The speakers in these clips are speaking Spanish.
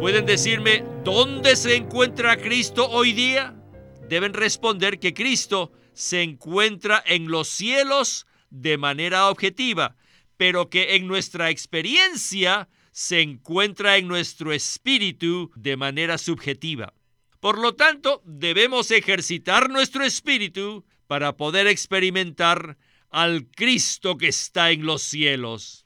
¿Pueden decirme dónde se encuentra Cristo hoy día? Deben responder que Cristo se encuentra en los cielos de manera objetiva, pero que en nuestra experiencia se encuentra en nuestro espíritu de manera subjetiva. Por lo tanto, debemos ejercitar nuestro espíritu para poder experimentar al Cristo que está en los cielos.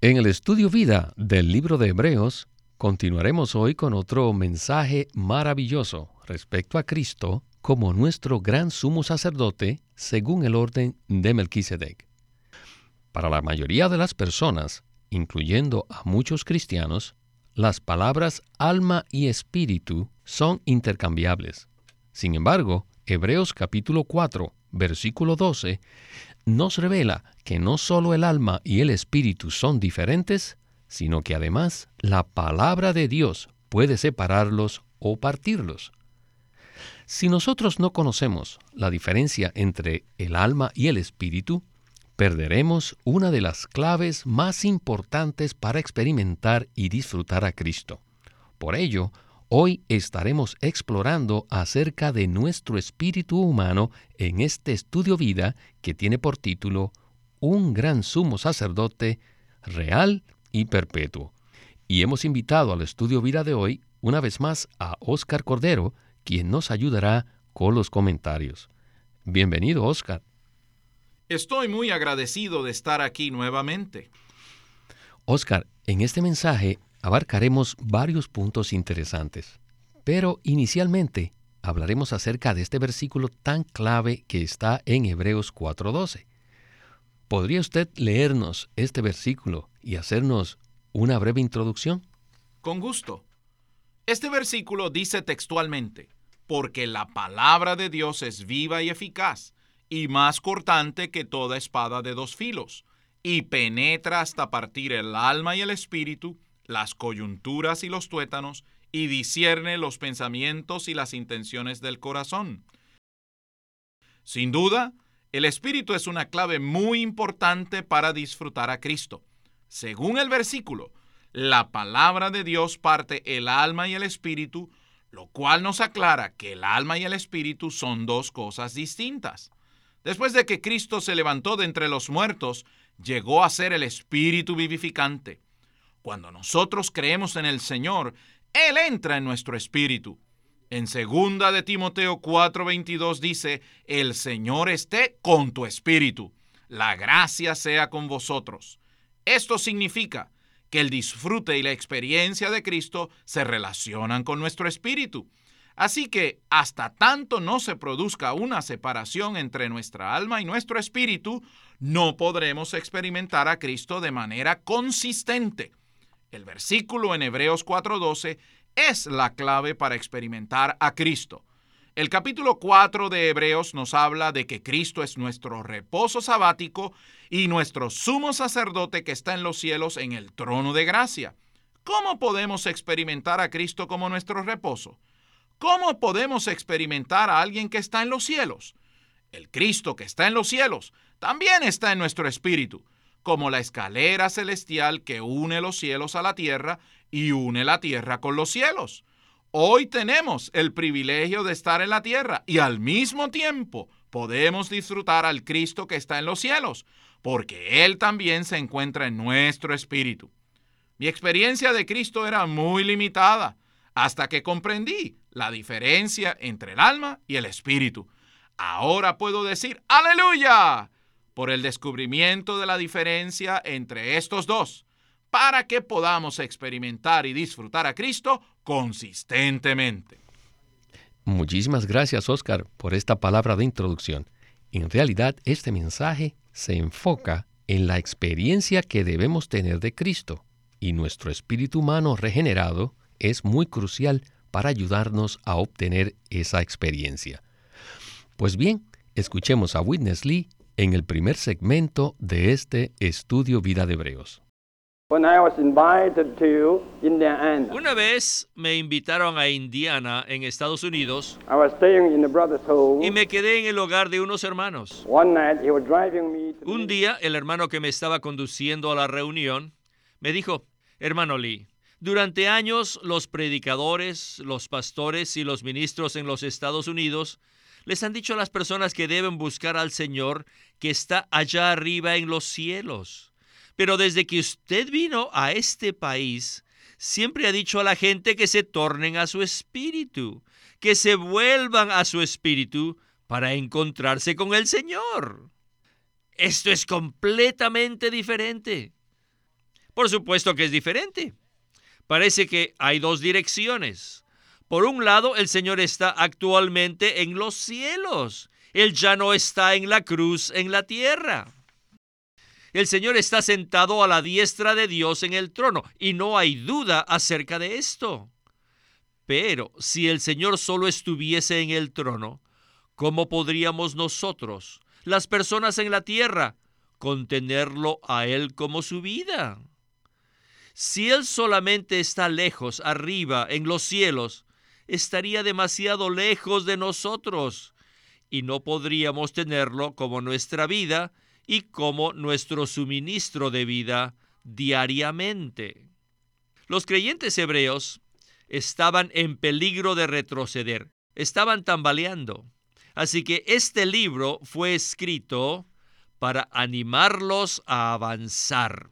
En el estudio vida del libro de Hebreos, continuaremos hoy con otro mensaje maravilloso respecto a Cristo como nuestro gran sumo sacerdote según el orden de Melquisedec. Para la mayoría de las personas, incluyendo a muchos cristianos, las palabras alma y espíritu son intercambiables. Sin embargo, Hebreos capítulo 4, versículo 12, nos revela que no solo el alma y el espíritu son diferentes, sino que además la palabra de Dios puede separarlos o partirlos. Si nosotros no conocemos la diferencia entre el alma y el espíritu, perderemos una de las claves más importantes para experimentar y disfrutar a Cristo. Por ello, Hoy estaremos explorando acerca de nuestro espíritu humano en este estudio vida que tiene por título Un gran sumo sacerdote real y perpetuo. Y hemos invitado al estudio vida de hoy una vez más a Oscar Cordero, quien nos ayudará con los comentarios. Bienvenido, Oscar. Estoy muy agradecido de estar aquí nuevamente. Oscar, en este mensaje abarcaremos varios puntos interesantes, pero inicialmente hablaremos acerca de este versículo tan clave que está en Hebreos 4:12. ¿Podría usted leernos este versículo y hacernos una breve introducción? Con gusto. Este versículo dice textualmente, porque la palabra de Dios es viva y eficaz, y más cortante que toda espada de dos filos, y penetra hasta partir el alma y el espíritu, las coyunturas y los tuétanos, y discierne los pensamientos y las intenciones del corazón. Sin duda, el Espíritu es una clave muy importante para disfrutar a Cristo. Según el versículo, la palabra de Dios parte el alma y el espíritu, lo cual nos aclara que el alma y el espíritu son dos cosas distintas. Después de que Cristo se levantó de entre los muertos, llegó a ser el espíritu vivificante. Cuando nosotros creemos en el Señor, Él entra en nuestro espíritu. En segunda de Timoteo 4:22 dice, el Señor esté con tu espíritu. La gracia sea con vosotros. Esto significa que el disfrute y la experiencia de Cristo se relacionan con nuestro espíritu. Así que hasta tanto no se produzca una separación entre nuestra alma y nuestro espíritu, no podremos experimentar a Cristo de manera consistente. El versículo en Hebreos 4:12 es la clave para experimentar a Cristo. El capítulo 4 de Hebreos nos habla de que Cristo es nuestro reposo sabático y nuestro sumo sacerdote que está en los cielos en el trono de gracia. ¿Cómo podemos experimentar a Cristo como nuestro reposo? ¿Cómo podemos experimentar a alguien que está en los cielos? El Cristo que está en los cielos también está en nuestro espíritu como la escalera celestial que une los cielos a la tierra y une la tierra con los cielos. Hoy tenemos el privilegio de estar en la tierra y al mismo tiempo podemos disfrutar al Cristo que está en los cielos, porque Él también se encuentra en nuestro espíritu. Mi experiencia de Cristo era muy limitada hasta que comprendí la diferencia entre el alma y el espíritu. Ahora puedo decir, aleluya, por el descubrimiento de la diferencia entre estos dos, para que podamos experimentar y disfrutar a Cristo consistentemente. Muchísimas gracias, Oscar, por esta palabra de introducción. En realidad, este mensaje se enfoca en la experiencia que debemos tener de Cristo, y nuestro espíritu humano regenerado es muy crucial para ayudarnos a obtener esa experiencia. Pues bien, escuchemos a Witness Lee en el primer segmento de este estudio Vida de Hebreos. Una vez me invitaron a Indiana, en Estados Unidos, y me quedé en el hogar de unos hermanos. Un día, el hermano que me estaba conduciendo a la reunión me dijo, hermano Lee, durante años los predicadores, los pastores y los ministros en los Estados Unidos les han dicho a las personas que deben buscar al Señor que está allá arriba en los cielos. Pero desde que usted vino a este país, siempre ha dicho a la gente que se tornen a su espíritu, que se vuelvan a su espíritu para encontrarse con el Señor. Esto es completamente diferente. Por supuesto que es diferente. Parece que hay dos direcciones. Por un lado, el Señor está actualmente en los cielos. Él ya no está en la cruz en la tierra. El Señor está sentado a la diestra de Dios en el trono y no hay duda acerca de esto. Pero si el Señor solo estuviese en el trono, ¿cómo podríamos nosotros, las personas en la tierra, contenerlo a Él como su vida? Si Él solamente está lejos, arriba, en los cielos, estaría demasiado lejos de nosotros y no podríamos tenerlo como nuestra vida y como nuestro suministro de vida diariamente. Los creyentes hebreos estaban en peligro de retroceder, estaban tambaleando. Así que este libro fue escrito para animarlos a avanzar,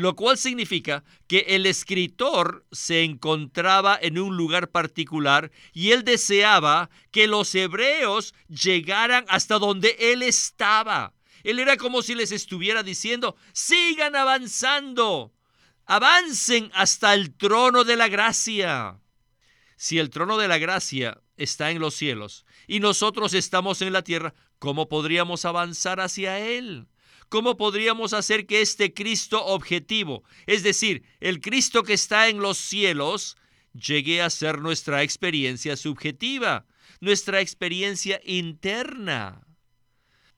lo cual significa que el escritor se encontraba en un lugar particular y él deseaba que los hebreos llegaran hasta donde él estaba él era como si les estuviera diciendo, sigan avanzando, avancen hasta el trono de la gracia. Si el trono de la gracia está en los cielos y nosotros estamos en la tierra, ¿cómo podríamos avanzar hacia Él? ¿Cómo podríamos hacer que este Cristo objetivo, es decir, el Cristo que está en los cielos, llegue a ser nuestra experiencia subjetiva, nuestra experiencia interna?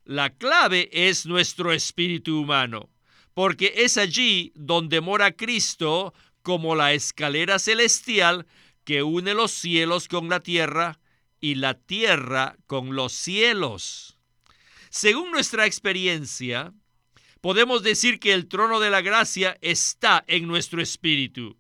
La clave es nuestro espíritu humano, porque es allí donde mora Cristo como la escalera celestial que une los cielos con la tierra y la tierra con los cielos. Según nuestra experiencia, podemos decir que el trono de la gracia está en nuestro espíritu.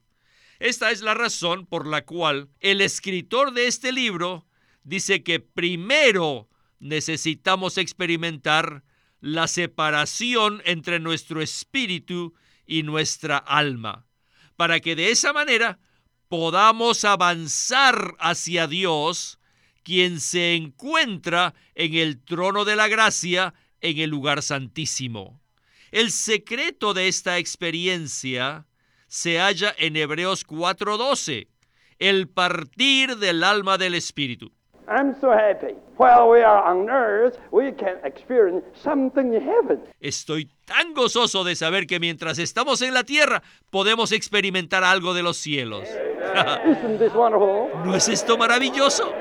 Esta es la razón por la cual el escritor de este libro dice que primero necesitamos experimentar la separación entre nuestro espíritu y nuestra alma, para que de esa manera podamos avanzar hacia Dios, quien se encuentra en el trono de la gracia en el lugar santísimo. El secreto de esta experiencia se halla en Hebreos 4:12, el partir del alma del espíritu. Estoy tan gozoso de saber que mientras estamos en la tierra podemos experimentar algo de los cielos. ¿No es esto maravilloso?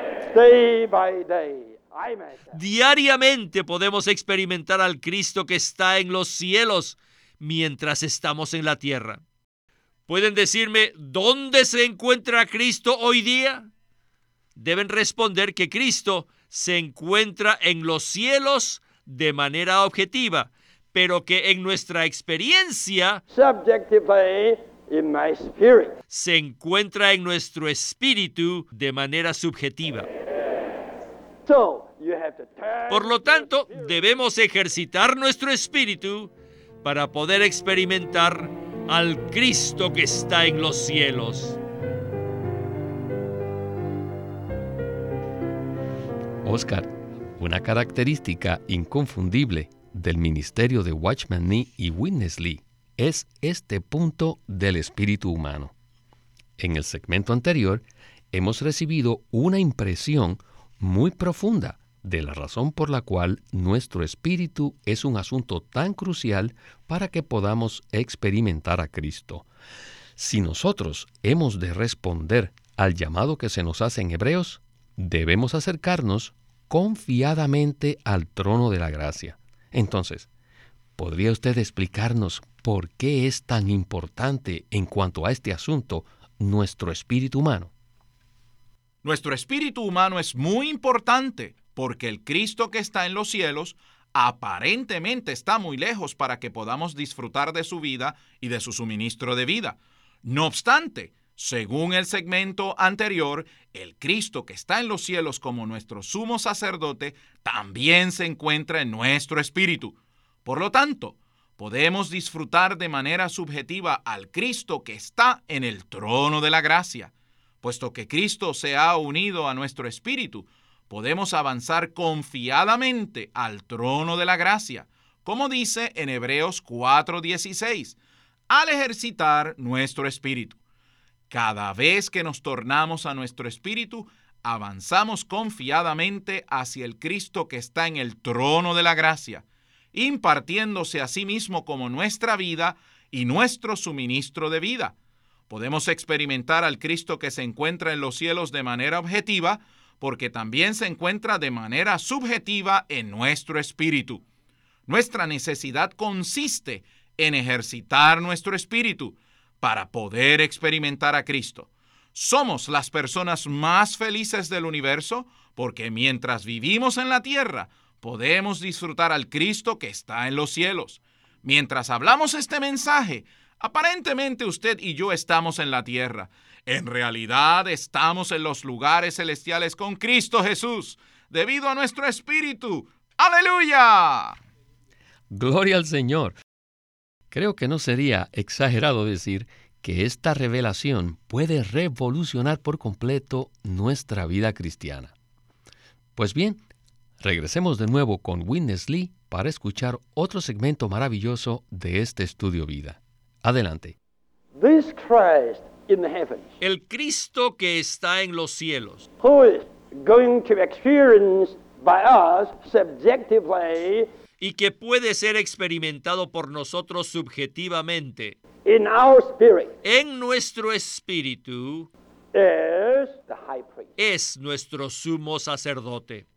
Diariamente podemos experimentar al Cristo que está en los cielos mientras estamos en la tierra. ¿Pueden decirme dónde se encuentra Cristo hoy día? deben responder que Cristo se encuentra en los cielos de manera objetiva, pero que en nuestra experiencia se encuentra en nuestro espíritu de manera subjetiva. Por lo tanto, debemos ejercitar nuestro espíritu para poder experimentar al Cristo que está en los cielos. Oscar, una característica inconfundible del ministerio de Watchman Nee y Witness Lee es este punto del espíritu humano. En el segmento anterior hemos recibido una impresión muy profunda de la razón por la cual nuestro espíritu es un asunto tan crucial para que podamos experimentar a Cristo. Si nosotros hemos de responder al llamado que se nos hace en Hebreos, debemos acercarnos confiadamente al trono de la gracia. Entonces, ¿podría usted explicarnos por qué es tan importante en cuanto a este asunto nuestro espíritu humano? Nuestro espíritu humano es muy importante porque el Cristo que está en los cielos aparentemente está muy lejos para que podamos disfrutar de su vida y de su suministro de vida. No obstante, según el segmento anterior, el Cristo que está en los cielos como nuestro sumo sacerdote también se encuentra en nuestro espíritu. Por lo tanto, podemos disfrutar de manera subjetiva al Cristo que está en el trono de la gracia. Puesto que Cristo se ha unido a nuestro espíritu, podemos avanzar confiadamente al trono de la gracia, como dice en Hebreos 4:16, al ejercitar nuestro espíritu. Cada vez que nos tornamos a nuestro espíritu, avanzamos confiadamente hacia el Cristo que está en el trono de la gracia, impartiéndose a sí mismo como nuestra vida y nuestro suministro de vida. Podemos experimentar al Cristo que se encuentra en los cielos de manera objetiva, porque también se encuentra de manera subjetiva en nuestro espíritu. Nuestra necesidad consiste en ejercitar nuestro espíritu para poder experimentar a Cristo. Somos las personas más felices del universo porque mientras vivimos en la tierra podemos disfrutar al Cristo que está en los cielos. Mientras hablamos este mensaje, aparentemente usted y yo estamos en la tierra, en realidad estamos en los lugares celestiales con Cristo Jesús, debido a nuestro espíritu. Aleluya. Gloria al Señor. Creo que no sería exagerado decir que esta revelación puede revolucionar por completo nuestra vida cristiana. Pues bien, regresemos de nuevo con Witness Lee para escuchar otro segmento maravilloso de este estudio vida. Adelante. This Christ el Cristo que está en los cielos. y que puede ser experimentado por nosotros subjetivamente. En nuestro espíritu es nuestro sumo sacerdote.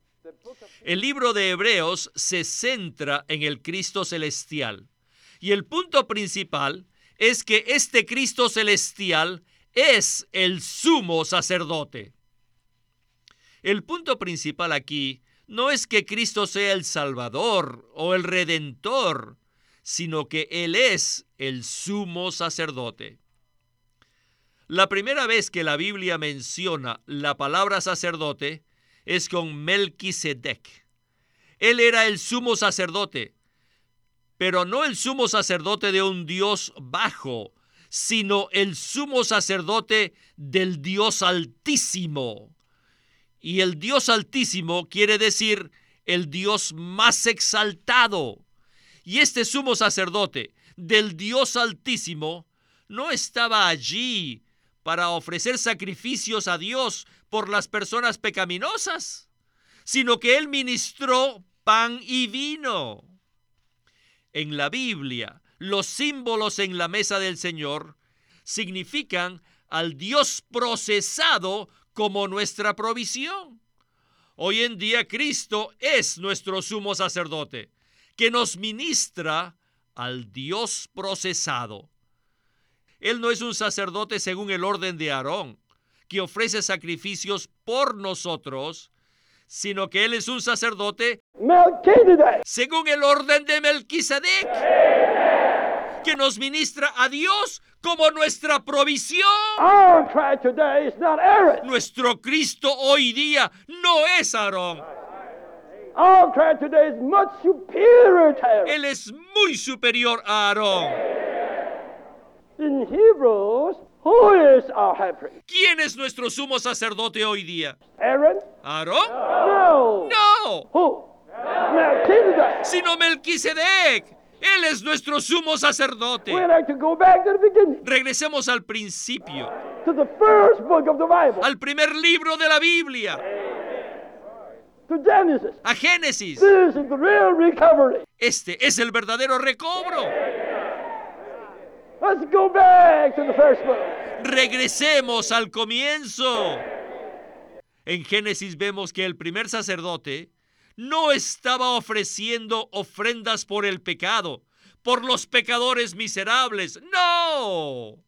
El libro de Hebreos se centra en el Cristo celestial y el punto principal es que este Cristo celestial es el sumo sacerdote. El punto principal aquí no es que Cristo sea el Salvador o el Redentor, sino que Él es el sumo sacerdote. La primera vez que la Biblia menciona la palabra sacerdote es con Melquisedec. Él era el sumo sacerdote, pero no el sumo sacerdote de un Dios bajo, sino el sumo sacerdote del Dios altísimo. Y el Dios altísimo quiere decir el Dios más exaltado. Y este sumo sacerdote del Dios altísimo no estaba allí para ofrecer sacrificios a Dios por las personas pecaminosas, sino que él ministró pan y vino en la Biblia, los símbolos en la mesa del Señor significan al Dios procesado como nuestra provisión. Hoy en día Cristo es nuestro sumo sacerdote, que nos ministra al Dios procesado. Él no es un sacerdote según el orden de Aarón, que ofrece sacrificios por nosotros, sino que Él es un sacerdote según el orden de Melquisedec, que nos ministra a Dios como nuestra provisión. Nuestro Cristo hoy día no es Aarón. Él es muy superior a Aarón. En Hebrews ¿Quién es nuestro sumo sacerdote hoy día? Aaron. ¿Aarón? No. No. Sino Melquisedec. Él es nuestro sumo sacerdote. Regresemos al principio. Al primer libro de la Biblia. a Génesis. Este es el verdadero recobro. Regresemos al comienzo. En Génesis vemos que el primer sacerdote no estaba ofreciendo ofrendas por el pecado, por los pecadores miserables. No.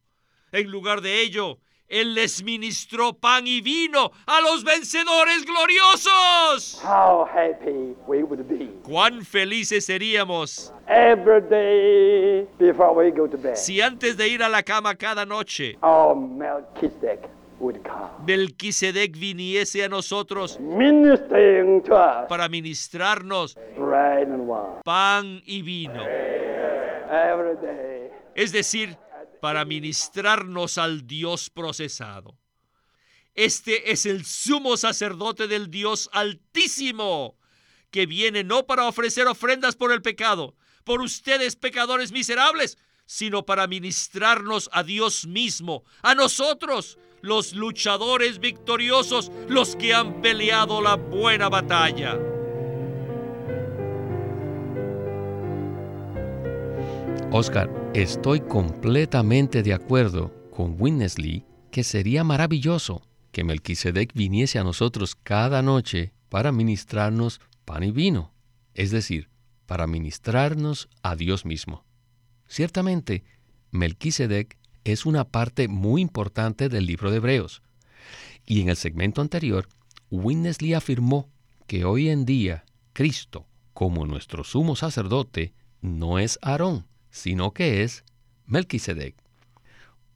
En lugar de ello, él les ministró pan y vino a los vencedores gloriosos. Cuán felices seríamos si antes de ir a la cama cada noche, Melquisedec viniese a nosotros para ministrarnos pan y vino. Es decir, para ministrarnos al Dios procesado. Este es el sumo sacerdote del Dios altísimo, que viene no para ofrecer ofrendas por el pecado, por ustedes pecadores miserables, sino para ministrarnos a Dios mismo, a nosotros, los luchadores victoriosos, los que han peleado la buena batalla. Oscar, estoy completamente de acuerdo con Winnesley que sería maravilloso que Melquisedec viniese a nosotros cada noche para ministrarnos pan y vino, es decir, para ministrarnos a Dios mismo. Ciertamente, Melquisedec es una parte muy importante del libro de Hebreos. Y en el segmento anterior, Winnesley afirmó que hoy en día Cristo, como nuestro sumo sacerdote, no es Aarón, sino que es Melquisedec.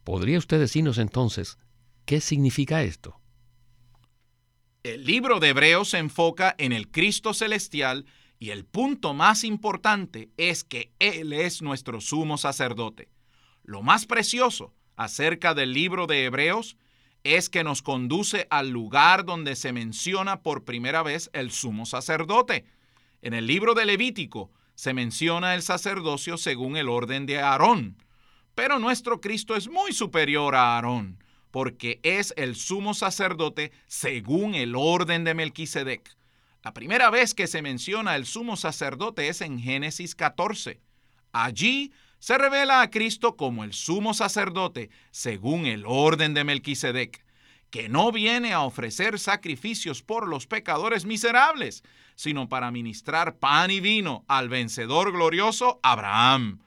¿Podría usted decirnos entonces qué significa esto? El libro de Hebreos se enfoca en el Cristo celestial y el punto más importante es que Él es nuestro sumo sacerdote. Lo más precioso acerca del libro de Hebreos es que nos conduce al lugar donde se menciona por primera vez el sumo sacerdote. En el libro de Levítico se menciona el sacerdocio según el orden de Aarón. Pero nuestro Cristo es muy superior a Aarón, porque es el sumo sacerdote según el orden de Melquisedec. La primera vez que se menciona el sumo sacerdote es en Génesis 14. Allí se revela a Cristo como el sumo sacerdote según el orden de Melquisedec que no viene a ofrecer sacrificios por los pecadores miserables, sino para ministrar pan y vino al vencedor glorioso Abraham.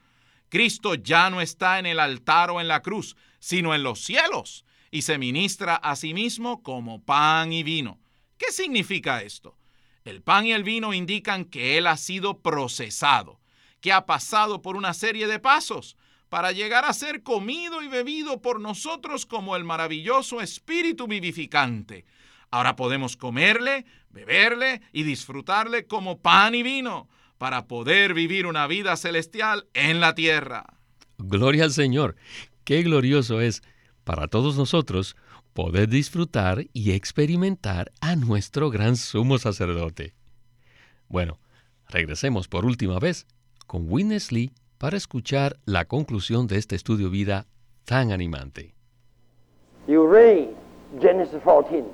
Cristo ya no está en el altar o en la cruz, sino en los cielos, y se ministra a sí mismo como pan y vino. ¿Qué significa esto? El pan y el vino indican que Él ha sido procesado, que ha pasado por una serie de pasos, para llegar a ser comido y bebido por nosotros como el maravilloso Espíritu vivificante. Ahora podemos comerle, beberle y disfrutarle como pan y vino para poder vivir una vida celestial en la tierra. Gloria al Señor. Qué glorioso es para todos nosotros poder disfrutar y experimentar a nuestro gran sumo sacerdote. Bueno, regresemos por última vez con Winnesley para escuchar la conclusión de este estudio vida tan animante.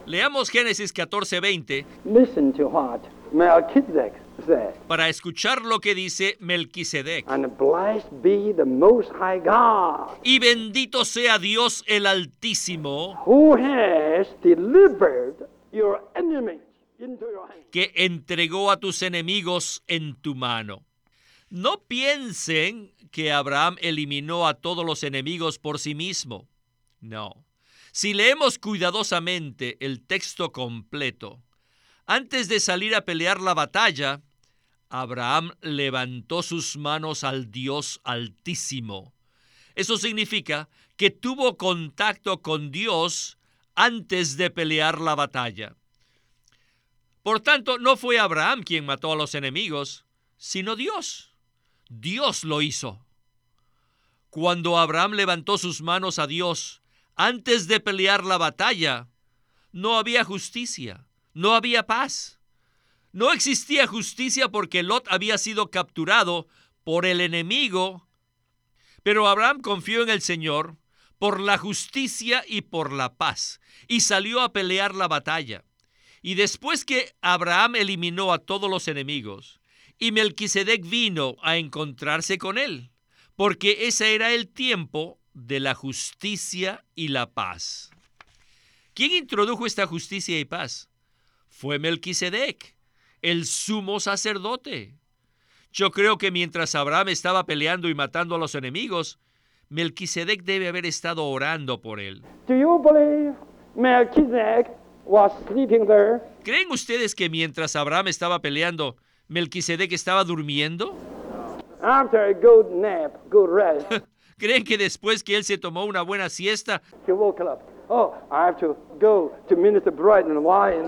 Leamos Génesis 14:20 para escuchar lo que dice Melquisedec. Y bendito sea Dios el Altísimo, que entregó a tus enemigos en tu mano. No piensen que Abraham eliminó a todos los enemigos por sí mismo. No. Si leemos cuidadosamente el texto completo, antes de salir a pelear la batalla, Abraham levantó sus manos al Dios altísimo. Eso significa que tuvo contacto con Dios antes de pelear la batalla. Por tanto, no fue Abraham quien mató a los enemigos, sino Dios. Dios lo hizo. Cuando Abraham levantó sus manos a Dios antes de pelear la batalla, no había justicia, no había paz. No existía justicia porque Lot había sido capturado por el enemigo, pero Abraham confió en el Señor por la justicia y por la paz, y salió a pelear la batalla. Y después que Abraham eliminó a todos los enemigos, y Melquisedec vino a encontrarse con él, porque ese era el tiempo de la justicia y la paz. ¿Quién introdujo esta justicia y paz? Fue Melquisedec, el sumo sacerdote. Yo creo que mientras Abraham estaba peleando y matando a los enemigos, Melquisedec debe haber estado orando por él. ¿Creen ustedes que mientras Abraham estaba peleando, Melquisedec estaba durmiendo? ¿Creen que después que él se tomó una buena siesta,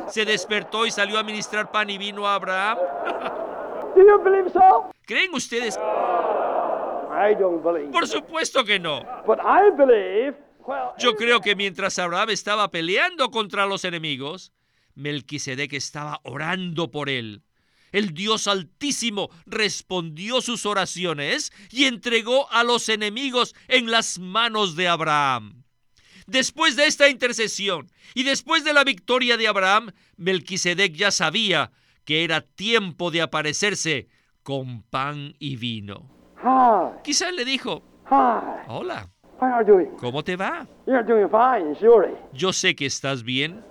se despertó y salió a ministrar pan y vino a Abraham? ¿Creen ustedes? Por supuesto que no. Yo creo que mientras Abraham estaba peleando contra los enemigos, Melquisedec estaba orando por él. El Dios Altísimo respondió sus oraciones y entregó a los enemigos en las manos de Abraham. Después de esta intercesión y después de la victoria de Abraham, Melquisedec ya sabía que era tiempo de aparecerse con pan y vino. Quizás le dijo, hola, ¿cómo te va? Yo sé que estás bien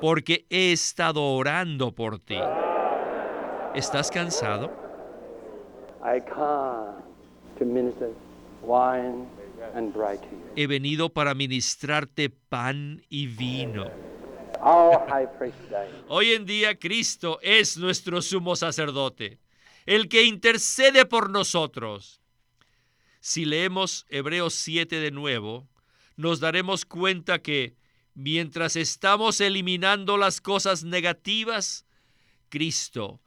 porque he estado orando por ti. ¿Estás cansado? He venido para ministrarte pan y vino. Hoy en día Cristo es nuestro sumo sacerdote, el que intercede por nosotros. Si leemos Hebreos 7 de nuevo, nos daremos cuenta que mientras estamos eliminando las cosas negativas, Cristo,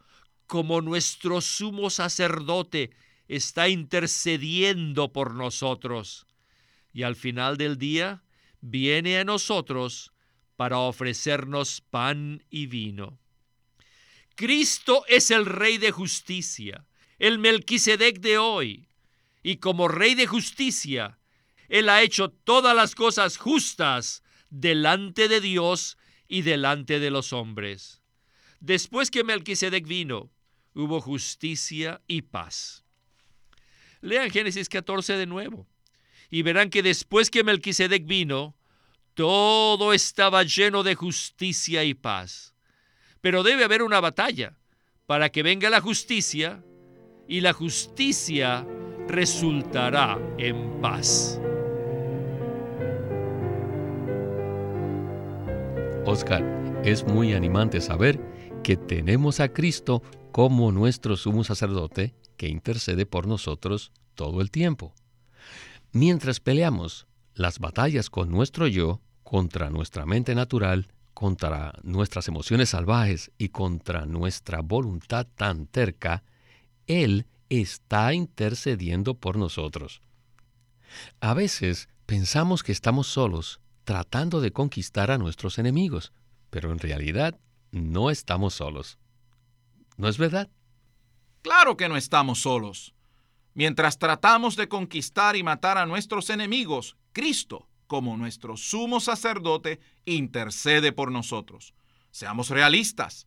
como nuestro sumo sacerdote, está intercediendo por nosotros. Y al final del día, viene a nosotros para ofrecernos pan y vino. Cristo es el Rey de justicia, el Melquisedec de hoy, y como Rey de justicia, Él ha hecho todas las cosas justas delante de Dios y delante de los hombres. Después que Melquisedec vino, hubo justicia y paz. Lean Génesis 14 de nuevo y verán que después que Melquisedec vino, todo estaba lleno de justicia y paz. Pero debe haber una batalla para que venga la justicia y la justicia resultará en paz. Oscar, es muy animante saber que tenemos a Cristo como nuestro sumo sacerdote que intercede por nosotros todo el tiempo. Mientras peleamos las batallas con nuestro yo, contra nuestra mente natural, contra nuestras emociones salvajes y contra nuestra voluntad tan terca, Él está intercediendo por nosotros. A veces pensamos que estamos solos tratando de conquistar a nuestros enemigos, pero en realidad no estamos solos. ¿No es verdad? Claro que no estamos solos. Mientras tratamos de conquistar y matar a nuestros enemigos, Cristo como nuestro sumo sacerdote, intercede por nosotros. Seamos realistas.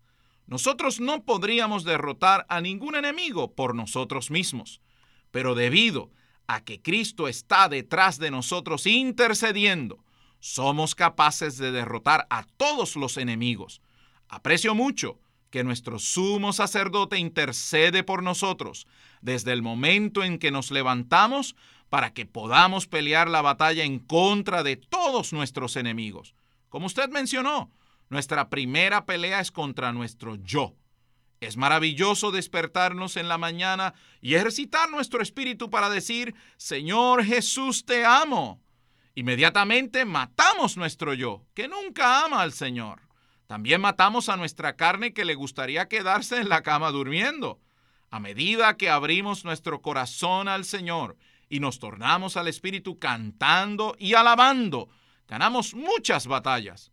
Nosotros no podríamos derrotar a ningún enemigo por nosotros mismos, pero debido a que Cristo está detrás de nosotros intercediendo, somos capaces de derrotar a todos los enemigos. Aprecio mucho que nuestro sumo sacerdote intercede por nosotros desde el momento en que nos levantamos para que podamos pelear la batalla en contra de todos nuestros enemigos. Como usted mencionó, nuestra primera pelea es contra nuestro yo. Es maravilloso despertarnos en la mañana y ejercitar nuestro espíritu para decir, Señor Jesús, te amo. Inmediatamente matamos nuestro yo, que nunca ama al Señor. También matamos a nuestra carne que le gustaría quedarse en la cama durmiendo. A medida que abrimos nuestro corazón al Señor y nos tornamos al Espíritu cantando y alabando. Ganamos muchas batallas.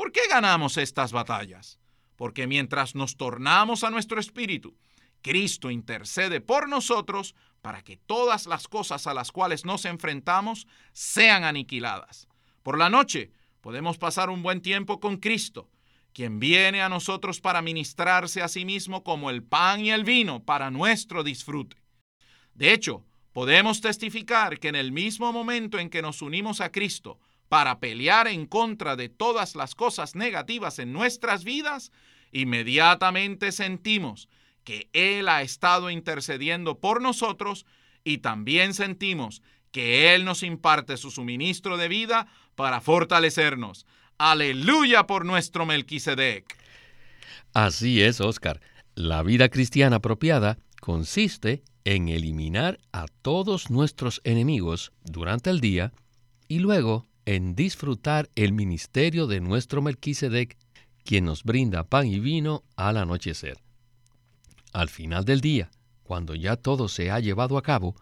¿Por qué ganamos estas batallas? Porque mientras nos tornamos a nuestro Espíritu, Cristo intercede por nosotros para que todas las cosas a las cuales nos enfrentamos sean aniquiladas. Por la noche podemos pasar un buen tiempo con Cristo quien viene a nosotros para ministrarse a sí mismo como el pan y el vino para nuestro disfrute. De hecho, podemos testificar que en el mismo momento en que nos unimos a Cristo para pelear en contra de todas las cosas negativas en nuestras vidas, inmediatamente sentimos que Él ha estado intercediendo por nosotros y también sentimos que Él nos imparte su suministro de vida para fortalecernos. Aleluya por nuestro Melquisedec. Así es, Oscar. La vida cristiana apropiada consiste en eliminar a todos nuestros enemigos durante el día y luego en disfrutar el ministerio de nuestro Melquisedec, quien nos brinda pan y vino al anochecer. Al final del día, cuando ya todo se ha llevado a cabo,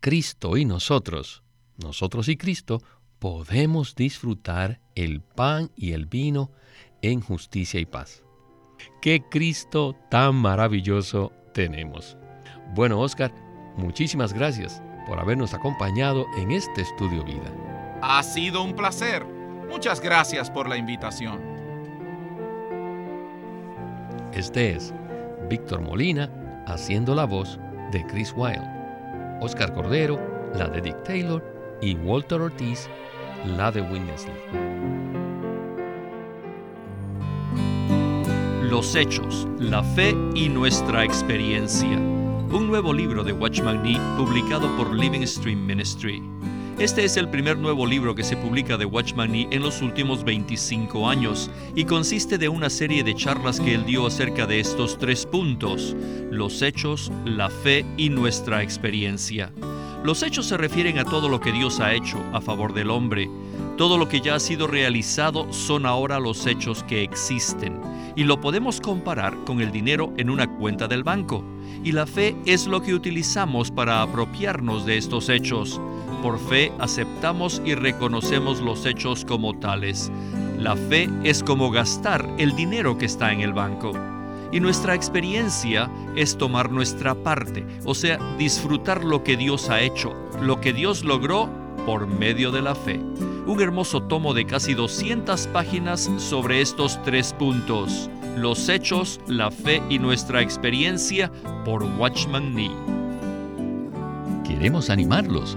Cristo y nosotros, nosotros y Cristo, podemos disfrutar el pan y el vino en justicia y paz. ¡Qué Cristo tan maravilloso tenemos! Bueno, Oscar, muchísimas gracias por habernos acompañado en este estudio vida. Ha sido un placer. Muchas gracias por la invitación. Este es Víctor Molina haciendo la voz de Chris Wilde, Oscar Cordero, la de Dick Taylor y Walter Ortiz, la de Winnesley. Los hechos, la fe y nuestra experiencia. Un nuevo libro de Watchman Nee publicado por Living Stream Ministry. Este es el primer nuevo libro que se publica de Watchman Nee en los últimos 25 años y consiste de una serie de charlas que él dio acerca de estos tres puntos, los hechos, la fe y nuestra experiencia. Los hechos se refieren a todo lo que Dios ha hecho a favor del hombre. Todo lo que ya ha sido realizado son ahora los hechos que existen y lo podemos comparar con el dinero en una cuenta del banco. Y la fe es lo que utilizamos para apropiarnos de estos hechos. Por fe aceptamos y reconocemos los hechos como tales. La fe es como gastar el dinero que está en el banco. Y nuestra experiencia es tomar nuestra parte, o sea, disfrutar lo que Dios ha hecho, lo que Dios logró por medio de la fe. Un hermoso tomo de casi 200 páginas sobre estos tres puntos, los hechos, la fe y nuestra experiencia por Watchman Nee. Queremos animarlos